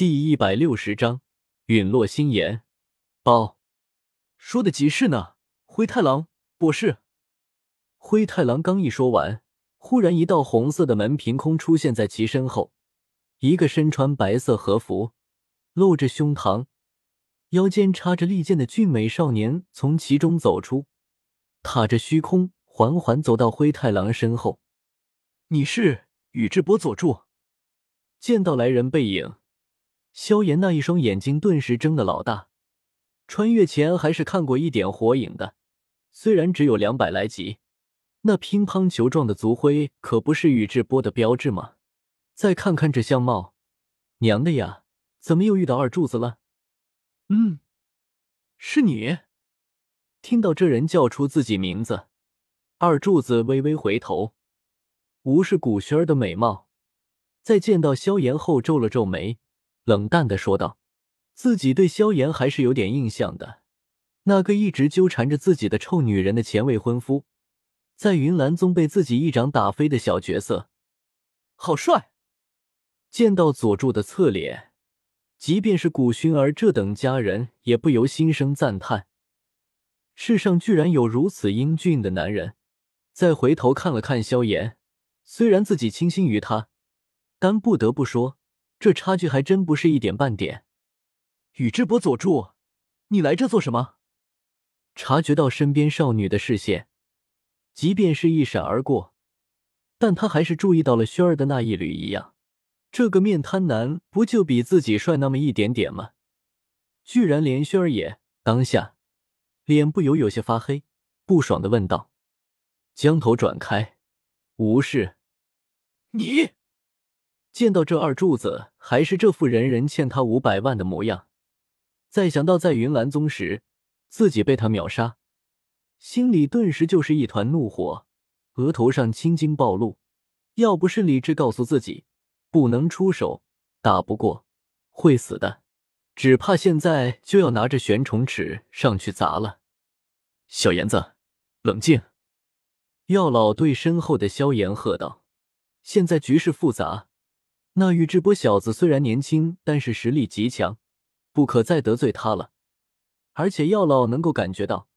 第一百六十章陨落心炎。包说的极是呢，灰太狼博士。灰太狼刚一说完，忽然一道红色的门凭空出现在其身后，一个身穿白色和服、露着胸膛、腰间插着利剑的俊美少年从其中走出，踏着虚空，缓缓走到灰太狼身后。你是宇智波佐助？见到来人背影。萧炎那一双眼睛顿时睁得老大，穿越前还是看过一点火影的，虽然只有两百来集，那乒乓球状的足徽可不是宇智波的标志吗？再看看这相貌，娘的呀，怎么又遇到二柱子了？嗯，是你。听到这人叫出自己名字，二柱子微微回头，无视古轩儿的美貌，在见到萧炎后皱了皱眉。冷淡的说道：“自己对萧炎还是有点印象的，那个一直纠缠着自己的臭女人的前未婚夫，在云岚宗被自己一掌打飞的小角色，好帅！”见到佐助的侧脸，即便是古薰儿这等家人也不由心生赞叹：世上居然有如此英俊的男人。再回头看了看萧炎，虽然自己倾心于他，但不得不说。这差距还真不是一点半点。宇智波佐助，你来这做什么？察觉到身边少女的视线，即便是一闪而过，但他还是注意到了轩儿的那一缕异样。这个面瘫男不就比自己帅那么一点点吗？居然连轩儿也……当下脸不由有些发黑，不爽的问道：“将头转开，无视。”你。见到这二柱子还是这副人人欠他五百万的模样，再想到在云岚宗时自己被他秒杀，心里顿时就是一团怒火，额头上青筋暴露。要不是理智告诉自己不能出手，打不过会死的，只怕现在就要拿着玄虫尺上去砸了。小炎子，冷静！药老对身后的萧炎喝道：“现在局势复杂。”那宇智波小子虽然年轻，但是实力极强，不可再得罪他了。而且药老能够感觉到，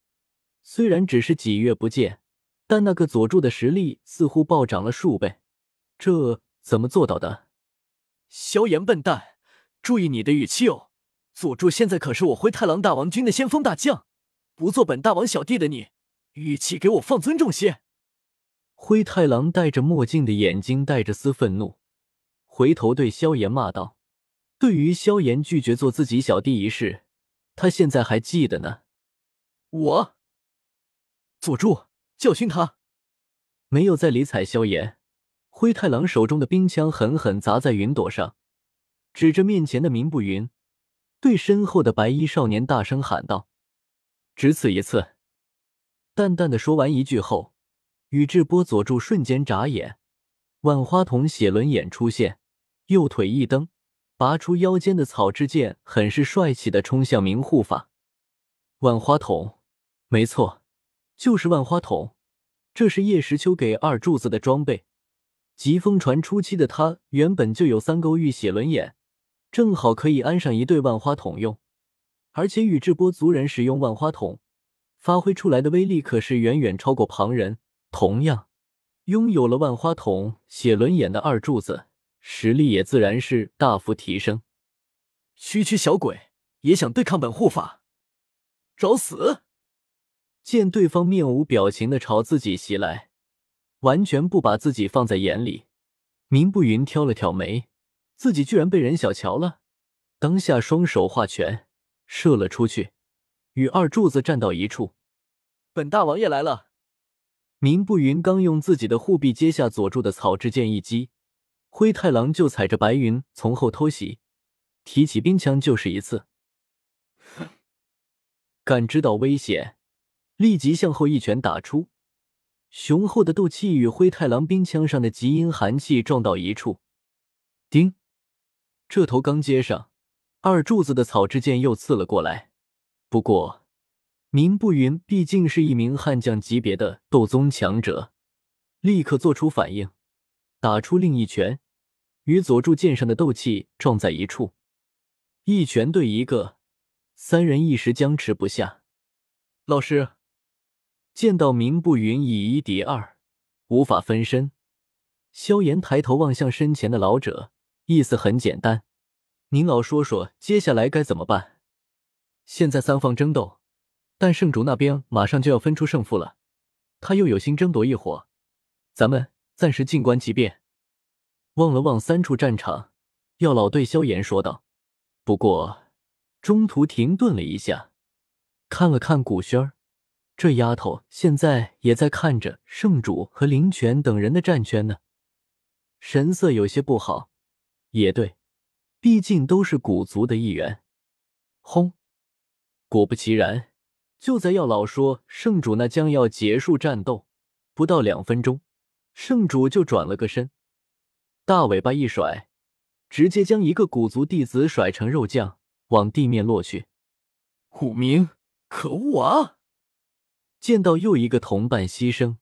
虽然只是几月不见，但那个佐助的实力似乎暴涨了数倍。这怎么做到的？萧炎笨蛋，注意你的语气哦！佐助现在可是我灰太狼大王军的先锋大将，不做本大王小弟的你，语气给我放尊重些。灰太狼戴着墨镜的眼睛带着丝愤怒。回头对萧炎骂道：“对于萧炎拒绝做自己小弟一事，他现在还记得呢。”我，佐助教训他，没有再理睬萧炎。灰太狼手中的冰枪狠狠砸在云朵上，指着面前的明不云，对身后的白衣少年大声喊道：“只此一次。”淡淡的说完一句后，宇智波佐助瞬间眨眼，万花筒写轮眼出现。右腿一蹬，拔出腰间的草之剑，很是帅气的冲向明护法。万花筒，没错，就是万花筒。这是叶时秋给二柱子的装备。疾风传初期的他原本就有三勾玉血轮眼，正好可以安上一对万花筒用。而且宇智波族人使用万花筒，发挥出来的威力可是远远超过旁人。同样，拥有了万花筒血轮眼的二柱子。实力也自然是大幅提升。区区小鬼也想对抗本护法，找死！见对方面无表情的朝自己袭来，完全不把自己放在眼里。明不云挑了挑眉，自己居然被人小瞧了。当下双手画拳射了出去，与二柱子站到一处。本大王爷来了！明不云刚用自己的护臂接下佐助的草之剑一击。灰太狼就踩着白云从后偷袭，提起冰枪就是一次。感知到危险，立即向后一拳打出，雄厚的斗气与灰太狼冰枪上的极阴寒气撞到一处。叮！这头刚接上，二柱子的草之剑又刺了过来。不过，明不云毕竟是一名悍将级别的斗宗强者，立刻做出反应，打出另一拳。与佐助剑上的斗气撞在一处，一拳对一个，三人一时僵持不下。老师见到明不云以一敌二，无法分身，萧炎抬头望向身前的老者，意思很简单：您老说说，接下来该怎么办？现在三方争斗，但圣主那边马上就要分出胜负了，他又有心争夺一火，咱们暂时静观其变。望了望三处战场，药老对萧炎说道。不过中途停顿了一下，看了看古轩儿，这丫头现在也在看着圣主和灵泉等人的战圈呢，神色有些不好。也对，毕竟都是古族的一员。轰！果不其然，就在药老说圣主那将要结束战斗，不到两分钟，圣主就转了个身，大尾巴一甩，直接将一个古族弟子甩成肉酱，往地面落去。古明，可恶啊！见到又一个同伴牺牲，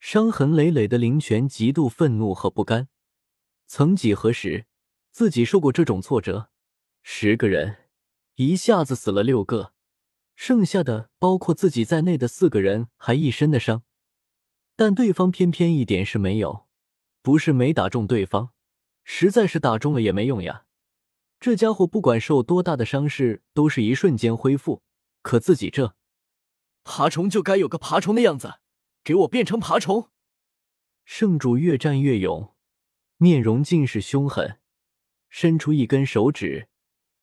伤痕累累的林泉极度愤怒和不甘。曾几何时，自己受过这种挫折，十个人。一下子死了六个，剩下的包括自己在内的四个人还一身的伤，但对方偏偏一点事没有，不是没打中对方，实在是打中了也没用呀。这家伙不管受多大的伤势，都是一瞬间恢复，可自己这爬虫就该有个爬虫的样子，给我变成爬虫！圣主越战越勇，面容尽是凶狠，伸出一根手指。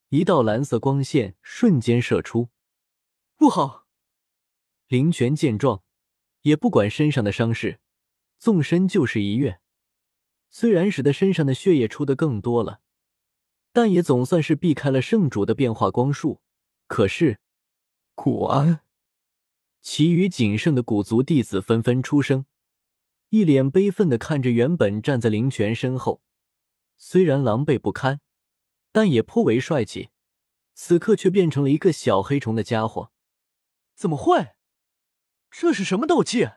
一道蓝色光线瞬间射出，不好！林泉见状，也不管身上的伤势，纵身就是一跃。虽然使得身上的血液出的更多了，但也总算是避开了圣主的变化光束。可是，古安，其余仅剩的古族弟子纷纷出声，一脸悲愤的看着原本站在灵泉身后，虽然狼狈不堪。但也颇为帅气，此刻却变成了一个小黑虫的家伙。怎么会？这是什么斗技？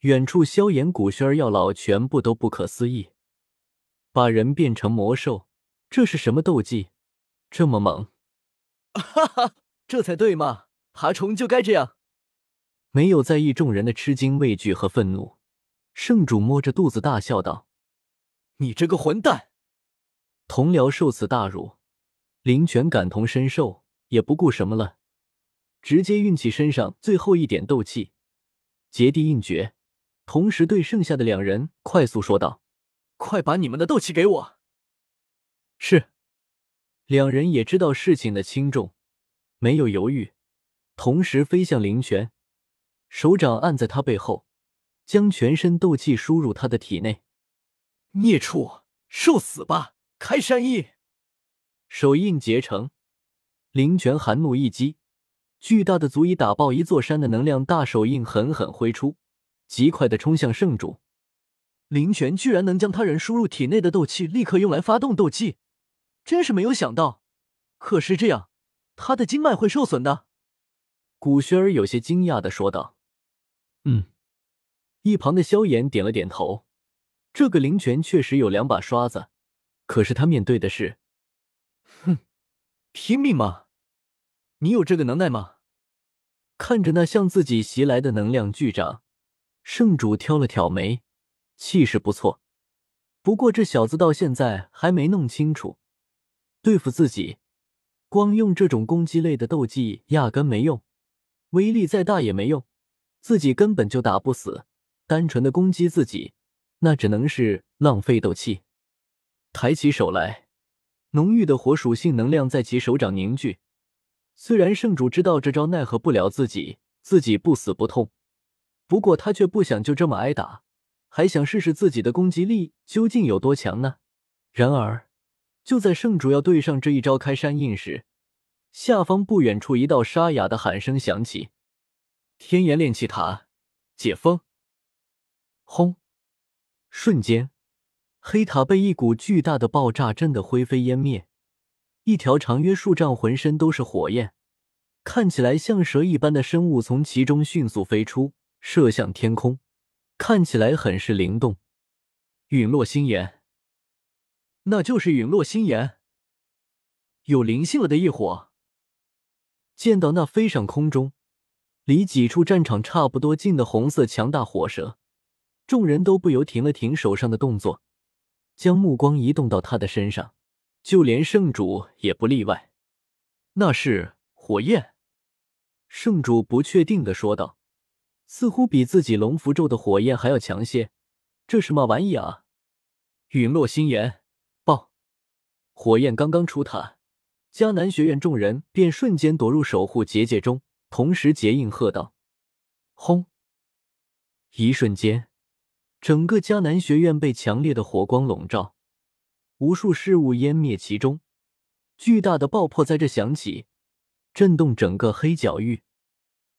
远处萧炎、古轩儿、药老全部都不可思议。把人变成魔兽，这是什么斗技？这么猛？哈哈，这才对嘛！爬虫就该这样。没有在意众人的吃惊、畏惧和愤怒，圣主摸着肚子大笑道：“你这个混蛋！”同僚受此大辱，林泉感同身受，也不顾什么了，直接运起身上最后一点斗气，结地应诀，同时对剩下的两人快速说道：“快把你们的斗气给我！”是，两人也知道事情的轻重，没有犹豫，同时飞向林泉，手掌按在他背后，将全身斗气输入他的体内。孽畜，受死吧！开山印，手印结成，林泉寒怒一击，巨大的足以打爆一座山的能量大手印狠狠挥出，极快的冲向圣主。灵泉居然能将他人输入体内的斗气立刻用来发动斗技，真是没有想到。可是这样，他的经脉会受损的。古轩儿有些惊讶的说道：“嗯。”一旁的萧炎点了点头，这个林泉确实有两把刷子。可是他面对的是，哼，拼命吗？你有这个能耐吗？看着那向自己袭来的能量巨掌，圣主挑了挑眉，气势不错。不过这小子到现在还没弄清楚，对付自己，光用这种攻击类的斗技压根没用，威力再大也没用，自己根本就打不死。单纯的攻击自己，那只能是浪费斗气。抬起手来，浓郁的火属性能量在其手掌凝聚。虽然圣主知道这招奈何不了自己，自己不死不痛，不过他却不想就这么挨打，还想试试自己的攻击力究竟有多强呢。然而，就在圣主要对上这一招开山印时，下方不远处一道沙哑的喊声响起：“天炎炼气塔，解封！”轰！瞬间。黑塔被一股巨大的爆炸震得灰飞烟灭，一条长约数丈、浑身都是火焰、看起来像蛇一般的生物从其中迅速飞出，射向天空，看起来很是灵动。陨落星炎，那就是陨落星炎。有灵性了的异火。见到那飞上空中、离几处战场差不多近的红色强大火蛇，众人都不由停了停手上的动作，将目光移动到他的身上，就连圣主也不例外。那是火焰。圣主不确定的说道：“似乎比自己龙符咒的火焰还要强些，这是嘛玩意啊？”陨落心炎，爆！火焰刚刚出塔，迦南学院众人便瞬间躲入守护结界中，同时结印喝道：“轰！”一瞬间，整个迦南学院被强烈的火光笼罩，无数事物湮灭其中，巨大的爆破在这响起。震动整个黑角域，